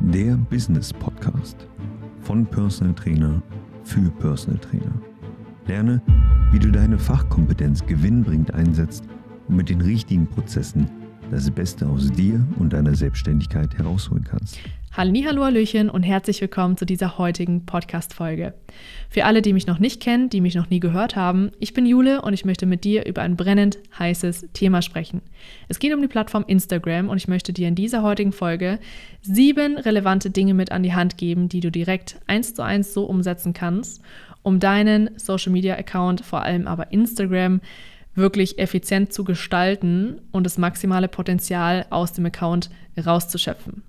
der Business Podcast von Personal Trainer für Personal Trainer. Lerne, wie du deine Fachkompetenz gewinnbringend einsetzt und mit den richtigen Prozessen das Beste aus dir und deiner Selbstständigkeit herausholen kannst. Hallo, Hallöchen und herzlich willkommen zu dieser heutigen Podcast-Folge. Für alle, die mich noch nicht kennen, die mich noch nie gehört haben, ich bin Jule und ich möchte mit dir über ein brennend heißes Thema sprechen. Es geht um die Plattform Instagram und ich möchte dir in dieser heutigen Folge sieben relevante Dinge mit an die Hand geben, die du direkt eins zu eins so umsetzen kannst, um deinen Social-Media-Account, vor allem aber Instagram, wirklich effizient zu gestalten und das maximale Potenzial aus dem Account rauszuschöpfen.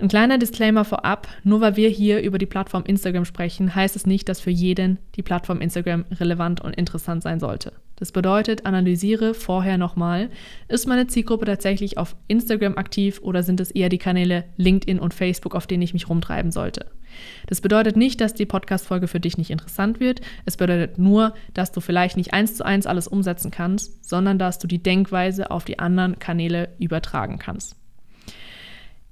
Ein kleiner Disclaimer vorab, nur weil wir hier über die Plattform Instagram sprechen, heißt es nicht, dass für jeden die Plattform Instagram relevant und interessant sein sollte. Das bedeutet, analysiere vorher nochmal, ist meine Zielgruppe tatsächlich auf Instagram aktiv oder sind es eher die Kanäle LinkedIn und Facebook, auf denen ich mich rumtreiben sollte. Das bedeutet nicht, dass die Podcast-Folge für dich nicht interessant wird. Es bedeutet nur, dass du vielleicht nicht eins zu eins alles umsetzen kannst, sondern dass du die Denkweise auf die anderen Kanäle übertragen kannst.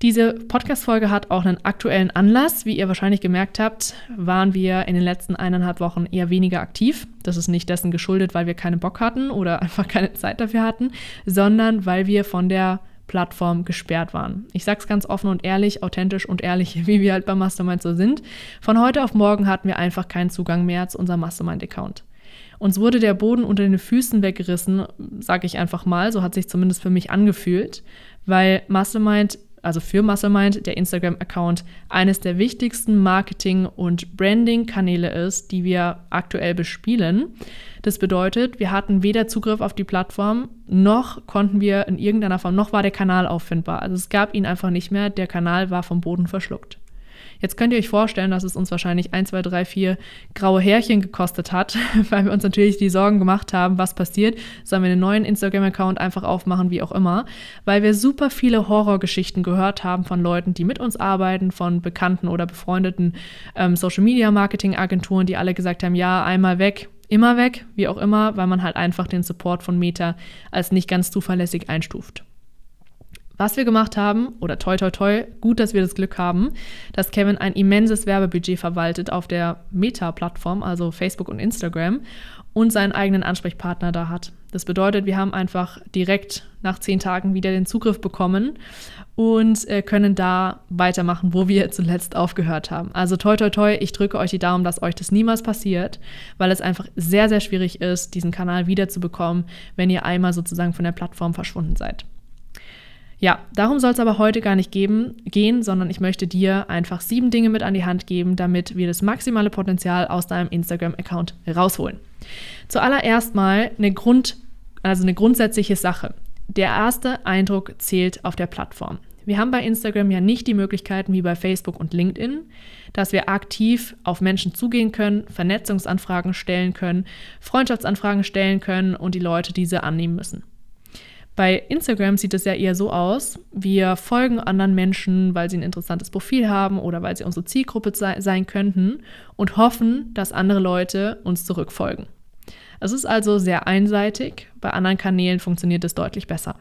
Diese Podcast-Folge hat auch einen aktuellen Anlass. Wie ihr wahrscheinlich gemerkt habt, waren wir in den letzten eineinhalb Wochen eher weniger aktiv. Das ist nicht dessen geschuldet, weil wir keinen Bock hatten oder einfach keine Zeit dafür hatten, sondern weil wir von der Plattform gesperrt waren. Ich sage es ganz offen und ehrlich, authentisch und ehrlich, wie wir halt beim Mastermind so sind. Von heute auf morgen hatten wir einfach keinen Zugang mehr zu unserem Mastermind-Account. Uns wurde der Boden unter den Füßen weggerissen, sage ich einfach mal, so hat sich zumindest für mich angefühlt, weil Mastermind also für Musclemind, der Instagram-Account, eines der wichtigsten Marketing- und Branding-Kanäle ist, die wir aktuell bespielen. Das bedeutet, wir hatten weder Zugriff auf die Plattform, noch konnten wir in irgendeiner Form, noch war der Kanal auffindbar. Also es gab ihn einfach nicht mehr, der Kanal war vom Boden verschluckt. Jetzt könnt ihr euch vorstellen, dass es uns wahrscheinlich 1, 2, 3, 4 graue Härchen gekostet hat, weil wir uns natürlich die Sorgen gemacht haben, was passiert. Sollen wir einen neuen Instagram-Account einfach aufmachen, wie auch immer. Weil wir super viele Horrorgeschichten gehört haben von Leuten, die mit uns arbeiten, von bekannten oder befreundeten ähm, Social-Media-Marketing-Agenturen, die alle gesagt haben, ja, einmal weg, immer weg, wie auch immer, weil man halt einfach den Support von Meta als nicht ganz zuverlässig einstuft. Was wir gemacht haben, oder toi toi toi, gut, dass wir das Glück haben, dass Kevin ein immenses Werbebudget verwaltet auf der Meta-Plattform, also Facebook und Instagram, und seinen eigenen Ansprechpartner da hat. Das bedeutet, wir haben einfach direkt nach zehn Tagen wieder den Zugriff bekommen und äh, können da weitermachen, wo wir zuletzt aufgehört haben. Also toi toi toi, ich drücke euch die Daumen, dass euch das niemals passiert, weil es einfach sehr, sehr schwierig ist, diesen Kanal wiederzubekommen, wenn ihr einmal sozusagen von der Plattform verschwunden seid. Ja, darum soll es aber heute gar nicht geben, gehen, sondern ich möchte dir einfach sieben Dinge mit an die Hand geben, damit wir das maximale Potenzial aus deinem Instagram-Account rausholen. Zuallererst mal eine Grund, also eine grundsätzliche Sache. Der erste Eindruck zählt auf der Plattform. Wir haben bei Instagram ja nicht die Möglichkeiten wie bei Facebook und LinkedIn, dass wir aktiv auf Menschen zugehen können, Vernetzungsanfragen stellen können, Freundschaftsanfragen stellen können und die Leute diese annehmen müssen. Bei Instagram sieht es ja eher so aus, wir folgen anderen Menschen, weil sie ein interessantes Profil haben oder weil sie unsere Zielgruppe sein könnten und hoffen, dass andere Leute uns zurückfolgen. Es ist also sehr einseitig, bei anderen Kanälen funktioniert es deutlich besser.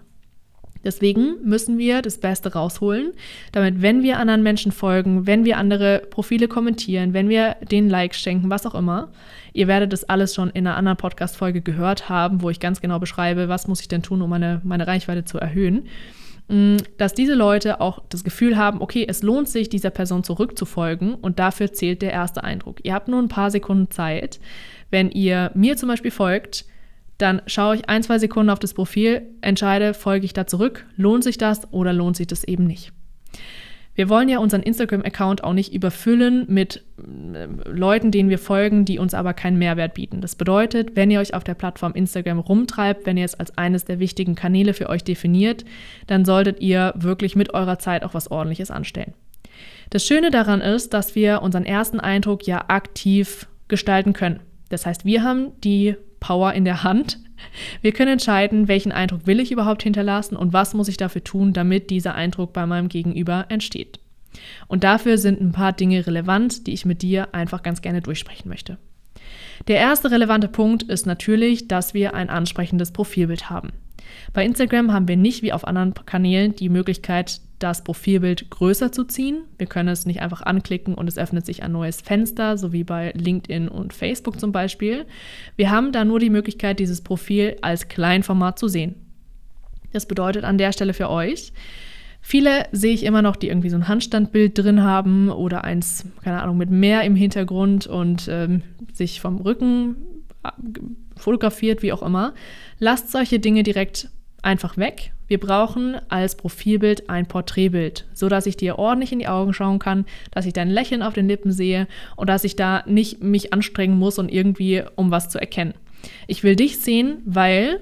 Deswegen müssen wir das Beste rausholen, damit, wenn wir anderen Menschen folgen, wenn wir andere Profile kommentieren, wenn wir den Likes schenken, was auch immer, ihr werdet das alles schon in einer anderen Podcast-Folge gehört haben, wo ich ganz genau beschreibe, was muss ich denn tun, um meine, meine Reichweite zu erhöhen mm, dass diese Leute auch das Gefühl haben, okay, es lohnt sich, dieser Person zurückzufolgen und dafür zählt der erste Eindruck. Ihr habt nur ein paar Sekunden Zeit. Wenn ihr mir zum Beispiel folgt, dann schaue ich ein, zwei Sekunden auf das Profil, entscheide, folge ich da zurück, lohnt sich das oder lohnt sich das eben nicht. Wir wollen ja unseren Instagram-Account auch nicht überfüllen mit äh, Leuten, denen wir folgen, die uns aber keinen Mehrwert bieten. Das bedeutet, wenn ihr euch auf der Plattform Instagram rumtreibt, wenn ihr es als eines der wichtigen Kanäle für euch definiert, dann solltet ihr wirklich mit eurer Zeit auch was Ordentliches anstellen. Das Schöne daran ist, dass wir unseren ersten Eindruck ja aktiv gestalten können. Das heißt, wir haben die Power in der Hand. Wir können entscheiden, welchen Eindruck will ich überhaupt hinterlassen und was muss ich dafür tun, damit dieser Eindruck bei meinem Gegenüber entsteht. Und dafür sind ein paar Dinge relevant, die ich mit dir einfach ganz gerne durchsprechen möchte. Der erste relevante Punkt ist natürlich, dass wir ein ansprechendes Profilbild haben. Bei Instagram haben wir nicht wie auf anderen Kanälen die Möglichkeit, das Profilbild größer zu ziehen. Wir können es nicht einfach anklicken und es öffnet sich ein neues Fenster, so wie bei LinkedIn und Facebook zum Beispiel. Wir haben da nur die Möglichkeit, dieses Profil als Kleinformat zu sehen. Das bedeutet an der Stelle für euch, Viele sehe ich immer noch, die irgendwie so ein Handstandbild drin haben oder eins, keine Ahnung, mit Meer im Hintergrund und ähm, sich vom Rücken äh, fotografiert, wie auch immer. Lasst solche Dinge direkt einfach weg. Wir brauchen als Profilbild ein Porträtbild, so dass ich dir ordentlich in die Augen schauen kann, dass ich dein Lächeln auf den Lippen sehe und dass ich da nicht mich anstrengen muss und irgendwie um was zu erkennen. Ich will dich sehen, weil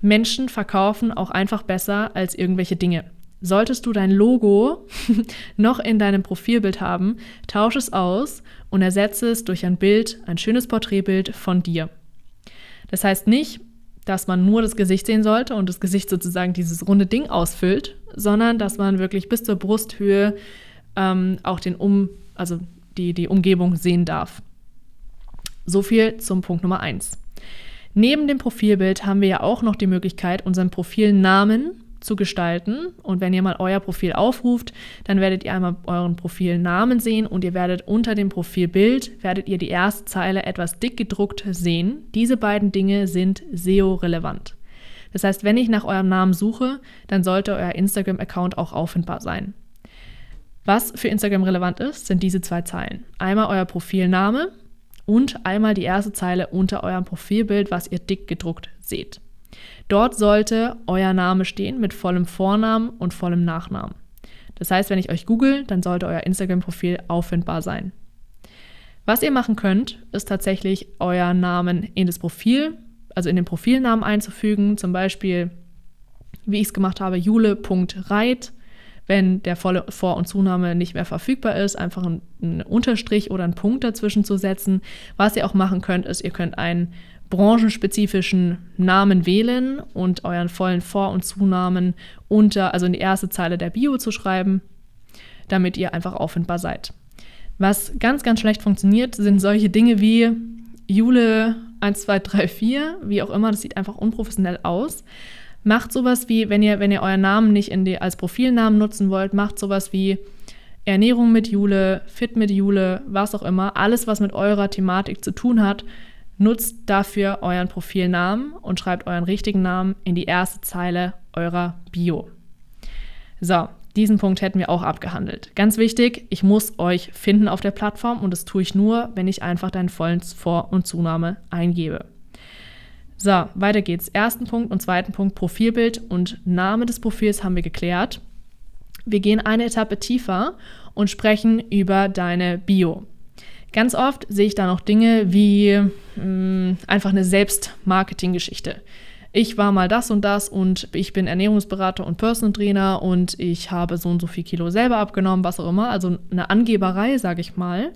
Menschen verkaufen auch einfach besser als irgendwelche Dinge. Solltest du dein Logo noch in deinem Profilbild haben, tausche es aus und ersetze es durch ein Bild, ein schönes Porträtbild von dir. Das heißt nicht, dass man nur das Gesicht sehen sollte und das Gesicht sozusagen dieses runde Ding ausfüllt, sondern dass man wirklich bis zur Brusthöhe ähm, auch den um, also die, die Umgebung sehen darf. So viel zum Punkt Nummer eins. Neben dem Profilbild haben wir ja auch noch die Möglichkeit, unseren Profilnamen zu gestalten. Und wenn ihr mal euer Profil aufruft, dann werdet ihr einmal euren Profilnamen sehen und ihr werdet unter dem Profilbild, werdet ihr die erste Zeile etwas dick gedruckt sehen. Diese beiden Dinge sind SEO-relevant. Das heißt, wenn ich nach eurem Namen suche, dann sollte euer Instagram-Account auch auffindbar sein. Was für Instagram relevant ist, sind diese zwei Zeilen. Einmal euer Profilname und einmal die erste Zeile unter eurem Profilbild, was ihr dick gedruckt seht. Dort sollte euer Name stehen mit vollem Vornamen und vollem Nachnamen. Das heißt, wenn ich euch google, dann sollte euer Instagram-Profil auffindbar sein. Was ihr machen könnt, ist tatsächlich euer Namen in das Profil, also in den Profilnamen einzufügen, zum Beispiel, wie ich es gemacht habe, jule.reit. Wenn der volle Vor- und Zunahme nicht mehr verfügbar ist, einfach einen Unterstrich oder einen Punkt dazwischen zu setzen. Was ihr auch machen könnt, ist, ihr könnt einen branchenspezifischen Namen wählen und euren vollen Vor- und Zunamen unter, also in die erste Zeile der Bio zu schreiben, damit ihr einfach auffindbar seid. Was ganz, ganz schlecht funktioniert, sind solche Dinge wie Jule 1234, wie auch immer, das sieht einfach unprofessionell aus. Macht sowas wie, wenn ihr, wenn ihr euren Namen nicht die, als Profilnamen nutzen wollt, macht sowas wie Ernährung mit Jule, Fit mit Jule, was auch immer, alles, was mit eurer Thematik zu tun hat, Nutzt dafür euren Profilnamen und schreibt euren richtigen Namen in die erste Zeile eurer Bio. So, diesen Punkt hätten wir auch abgehandelt. Ganz wichtig, ich muss euch finden auf der Plattform und das tue ich nur, wenn ich einfach deinen vollen Vor- und Zunahme eingebe. So, weiter geht's. Ersten Punkt und zweiten Punkt, Profilbild und Name des Profils haben wir geklärt. Wir gehen eine Etappe tiefer und sprechen über deine Bio. Ganz oft sehe ich da noch Dinge wie mh, mm, einfach eine Selbstmarketing-Geschichte. Ich war mal das und das und ich bin Ernährungsberater und Personal Trainer und ich habe so und so viel Kilo selber abgenommen, was auch immer. Also eine Angeberei, sage ich mal.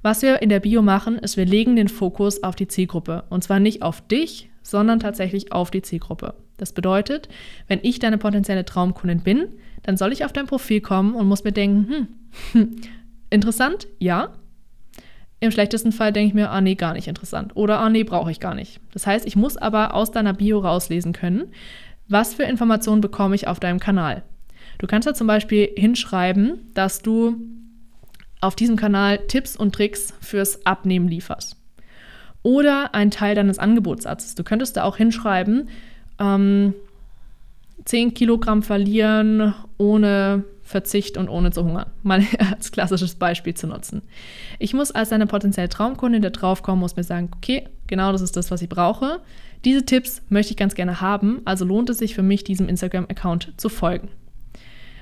Was wir in der Bio machen, ist, wir legen den Fokus auf die Zielgruppe. Und zwar nicht auf dich, sondern tatsächlich auf die Zielgruppe. Das bedeutet, wenn ich deine potenzielle Traumkundin bin, dann soll ich auf dein Profil kommen und muss mir denken, hm, interessant, ja, im schlechtesten Fall denke ich mir, ah nee, gar nicht interessant. Oder ah nee, brauche ich gar nicht. Das heißt, ich muss aber aus deiner Bio rauslesen können, was für Informationen bekomme ich auf deinem Kanal. Du kannst da zum Beispiel hinschreiben, dass du auf diesem Kanal Tipps und Tricks fürs Abnehmen lieferst. Oder ein Teil deines Angebotssatzes. Du könntest da auch hinschreiben, ähm, 10 Kilogramm verlieren ohne Verzicht und ohne zu hungern. Mal als klassisches Beispiel zu nutzen. Ich muss als eine potenzielle Traumkundin, der draufkommen muss, mir sagen, okay, genau das ist das, was ich brauche. Diese Tipps möchte ich ganz gerne haben, also lohnt es sich für mich, diesem Instagram-Account zu folgen.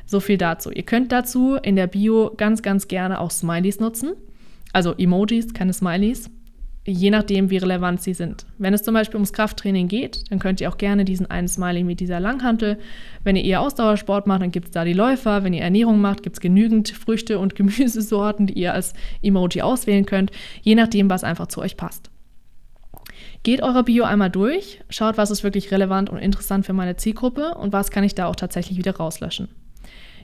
So viel dazu. Ihr könnt dazu in der Bio ganz, ganz gerne auch Smileys nutzen. Also Emojis, keine Smileys je nachdem, wie relevant sie sind. Wenn es zum Beispiel ums Krafttraining geht, dann könnt ihr auch gerne diesen einen Smiley mit dieser Langhantel. Wenn ihr eher Ausdauersport macht, dann gibt es da die Läufer. Wenn ihr Ernährung macht, gibt es genügend Früchte und Gemüsesorten, die ihr als Emoji auswählen könnt, je nachdem, was einfach zu euch passt. Geht eure Bio einmal durch, schaut, was ist wirklich relevant und interessant für meine Zielgruppe und was kann ich da auch tatsächlich wieder rauslöschen.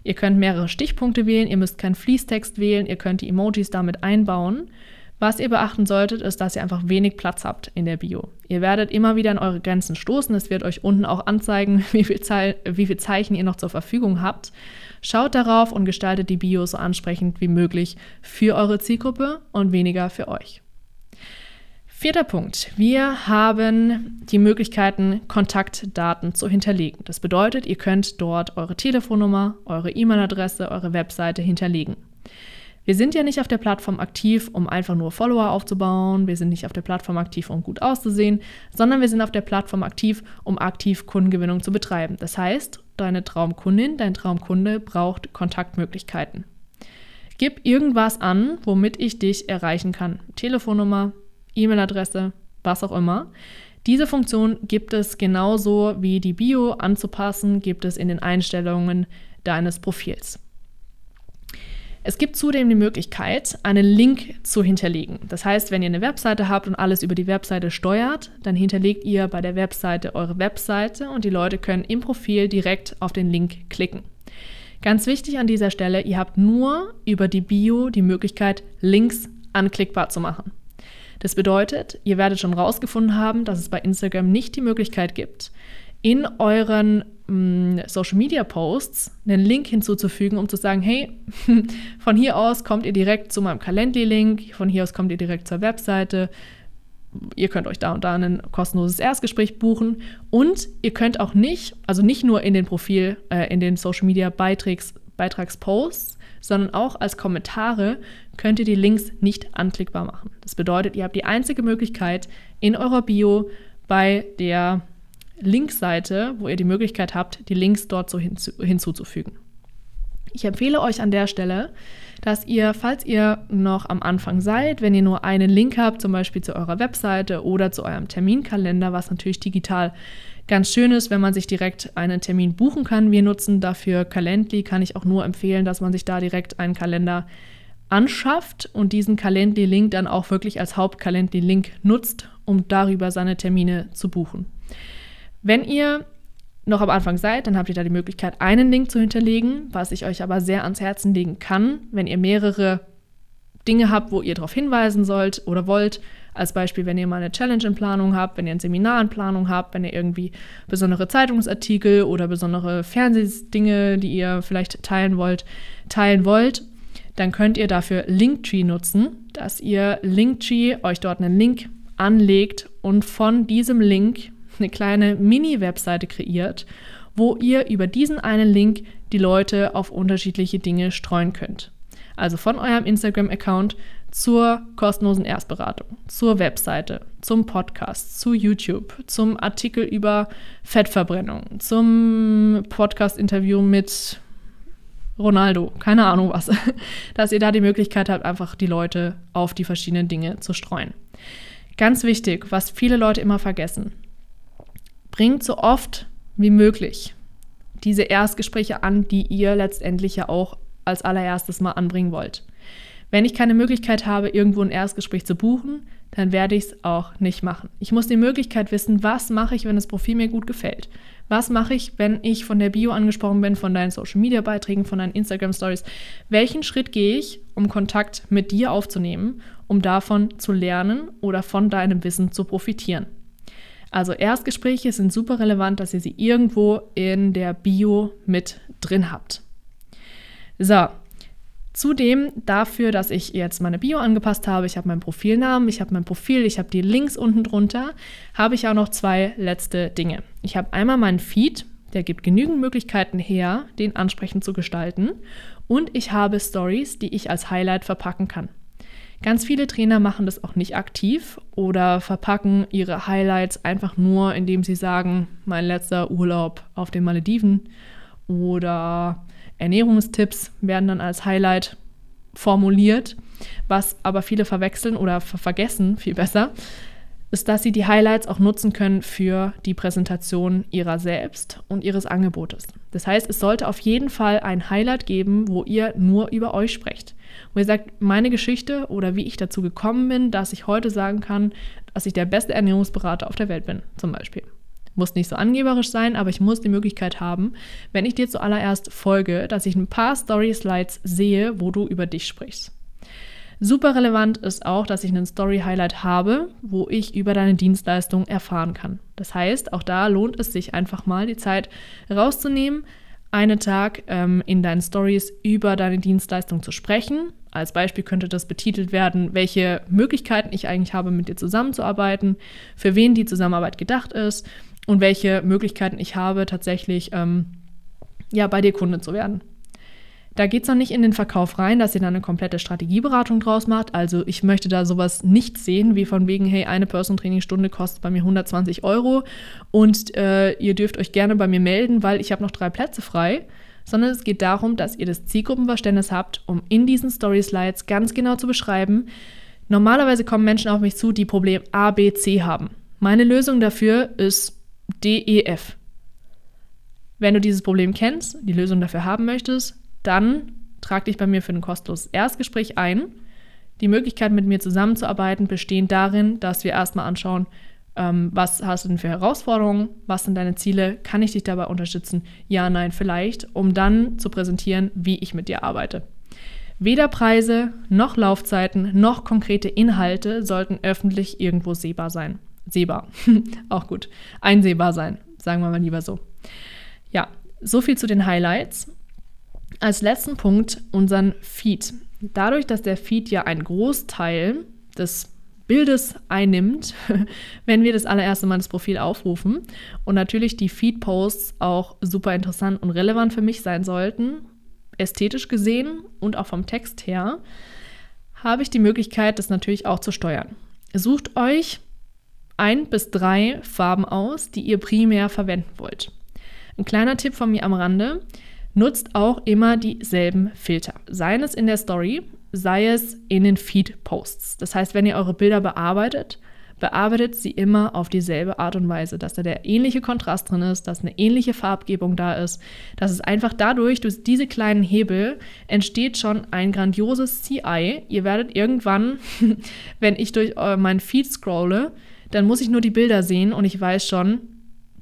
Ihr könnt mehrere Stichpunkte wählen, ihr müsst keinen Fließtext wählen, ihr könnt die Emojis damit einbauen Was ihr beachten solltet, ist, dass ihr einfach wenig Platz habt in der Bio. Ihr werdet immer wieder an eure Grenzen stoßen. Es wird euch unten auch anzeigen, wie viel, Ze wie viel Zeichen ihr noch zur Verfügung habt. Schaut darauf und gestaltet die Bio so ansprechend wie möglich für eure Zielgruppe und weniger für euch. Vierter Punkt. Wir haben die Möglichkeiten, Kontaktdaten zu hinterlegen. Das bedeutet, ihr könnt dort eure Telefonnummer, eure E-Mail-Adresse, eure Webseite hinterlegen. Wir sind ja nicht auf der Plattform aktiv, um einfach nur Follower aufzubauen. Wir sind nicht auf der Plattform aktiv, um gut auszusehen, sondern wir sind auf der Plattform aktiv, um aktiv Kundengewinnung zu betreiben. Das heißt, deine Traumkundin, dein Traumkunde braucht Kontaktmöglichkeiten. Gib irgendwas an, womit ich dich erreichen kann. Telefonnummer, E-Mail-Adresse, was auch immer. Diese Funktion gibt es genauso wie die Bio anzupassen, gibt es in den Einstellungen deines Profils. Es gibt zudem die Möglichkeit, einen Link zu hinterlegen. Das heißt, wenn ihr eine Webseite habt und alles über die Webseite steuert, dann hinterlegt ihr bei der Webseite eure Webseite und die Leute können im Profil direkt auf den Link klicken. Ganz wichtig an dieser Stelle, ihr habt nur über die Bio die Möglichkeit, Links anklickbar zu machen. Das bedeutet, ihr werdet schon rausgefunden haben, dass es bei Instagram nicht die Möglichkeit gibt, in euren mm, Social Media Posts einen Link hinzuzufügen, um zu sagen, hey, von hier aus kommt ihr direkt zu meinem Calendly-Link, von hier aus kommt ihr direkt zur Webseite. Ihr könnt euch da und da ein kostenloses Erstgespräch buchen und ihr könnt auch nicht, also nicht nur in den Profil, äh, in den Social Media Beitrags, Beitragsposts, sondern auch als Kommentare könnt ihr die Links nicht anklickbar machen. Das bedeutet, ihr habt die einzige Möglichkeit in eurer Bio bei der Linkseite, wo ihr die Möglichkeit habt, die Links dort so hinzu hinzuzufügen. Ich empfehle euch an der Stelle, dass ihr, falls ihr noch am Anfang seid, wenn ihr nur einen Link habt, zum Beispiel zu eurer Webseite oder zu eurem Terminkalender, was natürlich digital ganz schön ist, wenn man sich direkt einen Termin buchen kann. Wir nutzen dafür Calendly, kann ich auch nur empfehlen, dass man sich da direkt einen Kalender anschafft und diesen Calendly-Link dann auch wirklich als Haupt-Calendly-Link nutzt, um darüber seine Termine zu buchen. Wenn ihr noch am Anfang seid, dann habt ihr da die Möglichkeit, einen Link zu hinterlegen, was ich euch aber sehr ans Herzen legen kann, wenn ihr mehrere Dinge habt, wo ihr darauf hinweisen sollt oder wollt. Als Beispiel, wenn ihr mal eine Challenge in Planung habt, wenn ihr ein Seminar in Planung habt, wenn ihr irgendwie besondere Zeitungsartikel oder besondere Fernsehdinge, die ihr vielleicht teilen wollt, teilen wollt, dann könnt ihr dafür Linktree nutzen, dass ihr Linktree euch dort einen Link anlegt und von diesem Link eine kleine Mini-Webseite kreiert, wo ihr über diesen einen Link die Leute auf unterschiedliche Dinge streuen könnt. Also von eurem Instagram-Account zur kostenlosen Erstberatung, zur Webseite, zum Podcast, zu YouTube, zum Artikel über Fettverbrennung, zum Podcast-Interview mit Ronaldo, keine Ahnung was, dass ihr da die Möglichkeit habt, einfach die Leute auf die verschiedenen Dinge zu streuen. Ganz wichtig, was viele Leute immer vergessen. Bringt so oft wie möglich diese Erstgespräche an, die ihr letztendlich ja auch als allererstes mal anbringen wollt. Wenn ich keine Möglichkeit habe, irgendwo ein Erstgespräch zu buchen, dann werde ich es auch nicht machen. Ich muss die Möglichkeit wissen, was mache ich, wenn das Profil mir gut gefällt. Was mache ich, wenn ich von der Bio angesprochen bin, von deinen Social Media Beiträgen, von deinen Instagram Stories? Welchen Schritt gehe ich, um Kontakt mit dir aufzunehmen, um davon zu lernen oder von deinem Wissen zu profitieren? Also Erstgespräche sind super relevant, dass ihr sie irgendwo in der Bio mit drin habt. So, Zudem dafür, dass ich jetzt meine Bio angepasst habe, ich habe meinen Profilnamen, ich habe mein Profil, ich habe die Links unten drunter, habe ich auch noch zwei letzte Dinge. Ich habe einmal meinen Feed, der gibt genügend Möglichkeiten her, den ansprechend zu gestalten. Und ich habe Stories, die ich als Highlight verpacken kann. Ganz viele Trainer machen das auch nicht aktiv oder verpacken ihre Highlights einfach nur, indem sie sagen, mein letzter Urlaub auf den Malediven oder Ernährungstipps werden dann als Highlight formuliert. Was aber viele verwechseln oder vergessen, viel besser, ist, dass sie die Highlights auch nutzen können für die Präsentation ihrer selbst und ihres Angebotes. Das heißt, es sollte auf jeden Fall ein Highlight geben, wo ihr nur über euch sprecht. Wo ihr sagt, meine Geschichte oder wie ich dazu gekommen bin, dass ich heute sagen kann, dass ich der beste Ernährungsberater auf der Welt bin, zum Beispiel. Muss nicht so angeberisch sein, aber ich muss die Möglichkeit haben, wenn ich dir zuallererst folge, dass ich ein paar Story-Slides sehe, wo du über dich sprichst. Super relevant ist auch, dass ich einen Story-Highlight habe, wo ich über deine Dienstleistung erfahren kann. Das heißt, auch da lohnt es sich einfach mal die Zeit rauszunehmen, einen Tag ähm, in deinen Stories über deine Dienstleistung zu sprechen. Als Beispiel könnte das betitelt werden, welche Möglichkeiten ich eigentlich habe, mit dir zusammenzuarbeiten, für wen die Zusammenarbeit gedacht ist und welche Möglichkeiten ich habe, tatsächlich ähm, ja, bei dir Kunde zu werden. Da geht es noch nicht in den Verkauf rein, dass ihr dann eine komplette Strategieberatung draus macht. Also ich möchte da sowas nicht sehen, wie von wegen, hey, eine Person Training Stunde kostet bei mir 120 Euro und äh, ihr dürft euch gerne bei mir melden, weil ich habe noch drei Plätze frei. Sondern es geht darum, dass ihr das Zielgruppenverständnis habt, um in diesen Story Slides ganz genau zu beschreiben. Normalerweise kommen Menschen auf mich zu, die Problem A, B, C haben. Meine Lösung dafür ist D, E, F. Wenn du dieses Problem kennst, die Lösung dafür haben möchtest, dann trag dich bei mir für ein kostenloses Erstgespräch ein. Die Möglichkeit, mit mir zusammenzuarbeiten, besteht darin, dass wir erstmal anschauen, ähm, was hast du denn für Herausforderungen, was sind deine Ziele, kann ich dich dabei unterstützen? Ja, nein, vielleicht, um dann zu präsentieren, wie ich mit dir arbeite. Weder Preise noch Laufzeiten noch konkrete Inhalte sollten öffentlich irgendwo sehbar sein. Sehbar, auch gut. Einsehbar sein, sagen wir mal lieber so. Ja, so viel zu den Highlights. Als letzten Punkt unseren Feed. Dadurch, dass der Feed ja einen Großteil des Bildes einnimmt, wenn wir das allererste Mal das Profil aufrufen und natürlich die Feed-Posts auch super interessant und relevant für mich sein sollten, ästhetisch gesehen und auch vom Text her, habe ich die Möglichkeit, das natürlich auch zu steuern. Sucht euch ein bis drei Farben aus, die ihr primär verwenden wollt. Ein kleiner Tipp von mir am Rande nutzt auch immer dieselben Filter. Sei es in der Story, sei es in den Feed-Posts. Das heißt, wenn ihr eure Bilder bearbeitet, bearbeitet sie immer auf dieselbe Art und Weise, dass da der ähnliche Kontrast drin ist, dass eine ähnliche Farbgebung da ist, dass es einfach dadurch, durch diese kleinen Hebel, entsteht schon ein grandioses CI. Ihr werdet irgendwann, wenn ich durch meinen Feed scrolle, dann muss ich nur die Bilder sehen und ich weiß schon,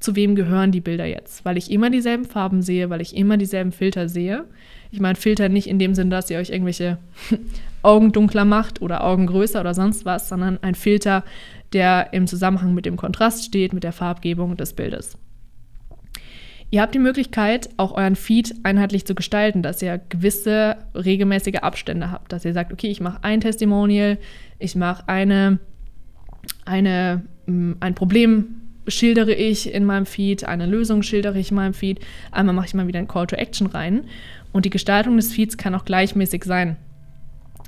zu wem gehören die Bilder jetzt, weil ich immer dieselben Farben sehe, weil ich immer dieselben Filter sehe. Ich meine Filter nicht in dem Sinn, dass ihr euch irgendwelche Augen dunkler macht oder Augen größer oder sonst was, sondern ein Filter, der im Zusammenhang mit dem Kontrast steht, mit der Farbgebung des Bildes. Ihr habt die Möglichkeit, auch euren Feed einheitlich zu gestalten, dass ihr gewisse regelmäßige Abstände habt, dass ihr sagt, okay, ich mache ein Testimonial, ich mache eine, eine, mm, ein Problem schildere ich in meinem Feed, eine Lösung schildere ich in meinem Feed, einmal mache ich mal wieder ein Call to Action rein. Und die Gestaltung des Feeds kann auch gleichmäßig sein.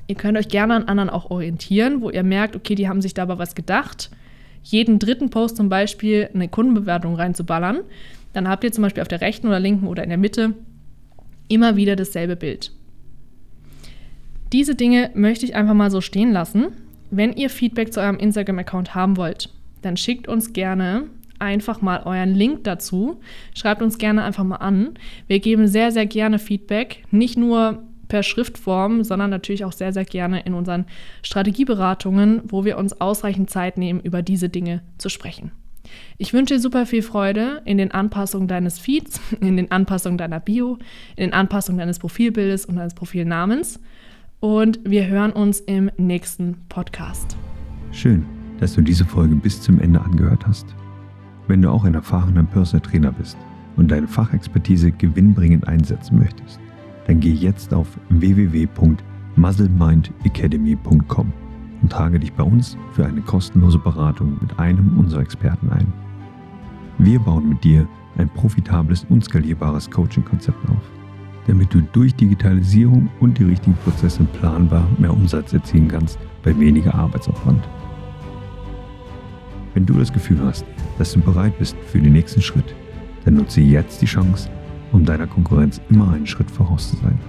Ihr könnt euch gerne an anderen auch orientieren, wo ihr merkt, okay, die haben sich dabei was gedacht. Jeden dritten Post zum Beispiel eine Kundenbewertung reinzuballern. Dann habt ihr zum Beispiel auf der rechten oder linken oder in der Mitte immer wieder dasselbe Bild. Diese Dinge möchte ich einfach mal so stehen lassen. Wenn ihr Feedback zu eurem Instagram-Account haben wollt, dann schickt uns gerne einfach mal euren Link dazu. Schreibt uns gerne einfach mal an. Wir geben sehr, sehr gerne Feedback. Nicht nur per Schriftform, sondern natürlich auch sehr, sehr gerne in unseren Strategieberatungen, wo wir uns ausreichend Zeit nehmen, über diese Dinge zu sprechen. Ich wünsche dir super viel Freude in den Anpassungen deines Feeds, in den Anpassungen deiner Bio, in den Anpassungen deines Profilbildes und deines Profilnamens. Und wir hören uns im nächsten Podcast. Schön dass du diese Folge bis zum Ende angehört hast. Wenn du auch ein erfahrener Personal Trainer bist und deine Fachexpertise gewinnbringend einsetzen möchtest, dann geh jetzt auf www.muzzlemindacademy.com und trage dich bei uns für eine kostenlose Beratung mit einem unserer Experten ein. Wir bauen mit dir ein profitables und skalierbares Coaching-Konzept auf, damit du durch Digitalisierung und die richtigen Prozesse planbar mehr Umsatz erzielen kannst bei weniger Arbeitsaufwand. Wenn du das Gefühl hast, dass du bereit bist für den nächsten Schritt, dann nutze jetzt die Chance, um deiner Konkurrenz immer einen Schritt voraus zu sein.